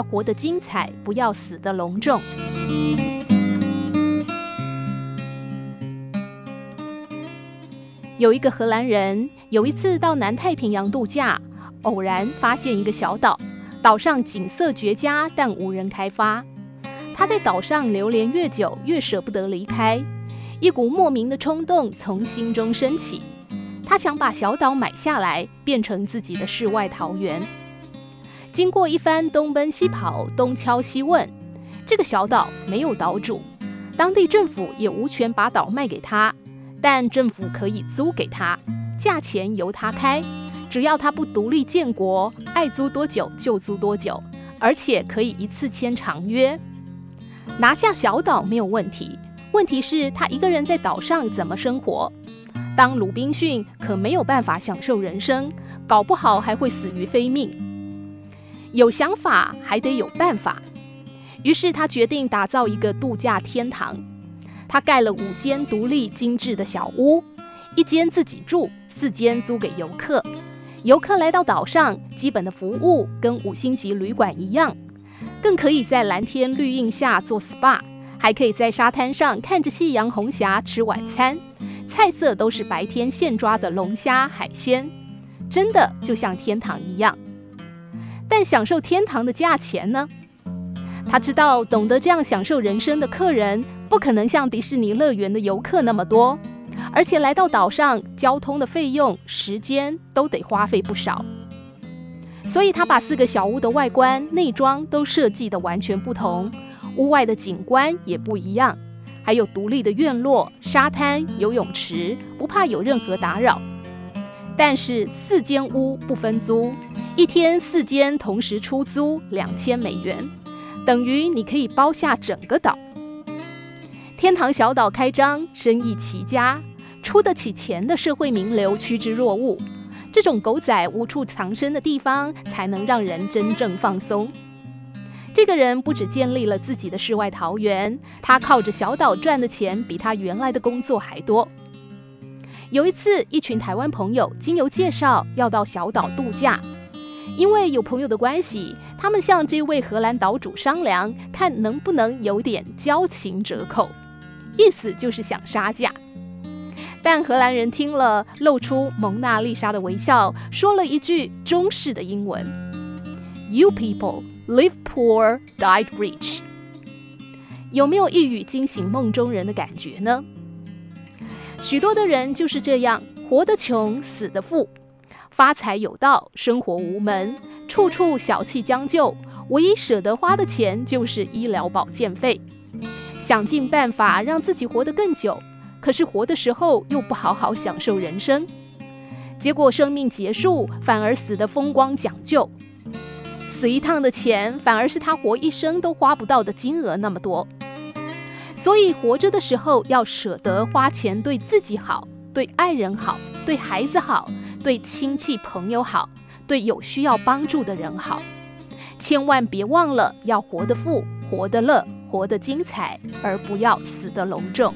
要活得精彩，不要死得隆重。有一个荷兰人，有一次到南太平洋度假，偶然发现一个小岛，岛上景色绝佳，但无人开发。他在岛上流连越久，越舍不得离开，一股莫名的冲动从心中升起，他想把小岛买下来，变成自己的世外桃源。经过一番东奔西跑、东敲西问，这个小岛没有岛主，当地政府也无权把岛卖给他。但政府可以租给他，价钱由他开，只要他不独立建国，爱租多久就租多久，而且可以一次签长约。拿下小岛没有问题，问题是他一个人在岛上怎么生活？当鲁滨逊可没有办法享受人生，搞不好还会死于非命。有想法还得有办法，于是他决定打造一个度假天堂。他盖了五间独立精致的小屋，一间自己住，四间租给游客。游客来到岛上，基本的服务跟五星级旅馆一样，更可以在蓝天绿荫下做 SPA，还可以在沙滩上看着夕阳红霞吃晚餐，菜色都是白天现抓的龙虾海鲜，真的就像天堂一样。但享受天堂的价钱呢？他知道，懂得这样享受人生的客人，不可能像迪士尼乐园的游客那么多，而且来到岛上，交通的费用、时间都得花费不少。所以他把四个小屋的外观、内装都设计得完全不同，屋外的景观也不一样，还有独立的院落、沙滩、游泳池，不怕有任何打扰。但是四间屋不分租，一天四间同时出租两千美元。等于你可以包下整个岛。天堂小岛开张，生意奇佳，出得起钱的社会名流趋之若鹜。这种狗仔无处藏身的地方，才能让人真正放松。这个人不只建立了自己的世外桃源，他靠着小岛赚的钱比他原来的工作还多。有一次，一群台湾朋友经由介绍要到小岛度假。因为有朋友的关系，他们向这位荷兰岛主商量，看能不能有点交情折扣，意思就是想杀价。但荷兰人听了，露出蒙娜丽莎的微笑，说了一句中式的英文：“You people live poor, died rich。”有没有一语惊醒梦中人的感觉呢？许多的人就是这样，活得穷，死得富。发财有道，生活无门，处处小气将就，唯一舍得花的钱就是医疗保健费。想尽办法让自己活得更久，可是活的时候又不好好享受人生，结果生命结束反而死得风光讲究，死一趟的钱反而是他活一生都花不到的金额那么多。所以活着的时候要舍得花钱，对自己好，对爱人好，对孩子好。对亲戚朋友好，对有需要帮助的人好，千万别忘了要活得富、活得乐、活得精彩，而不要死得隆重。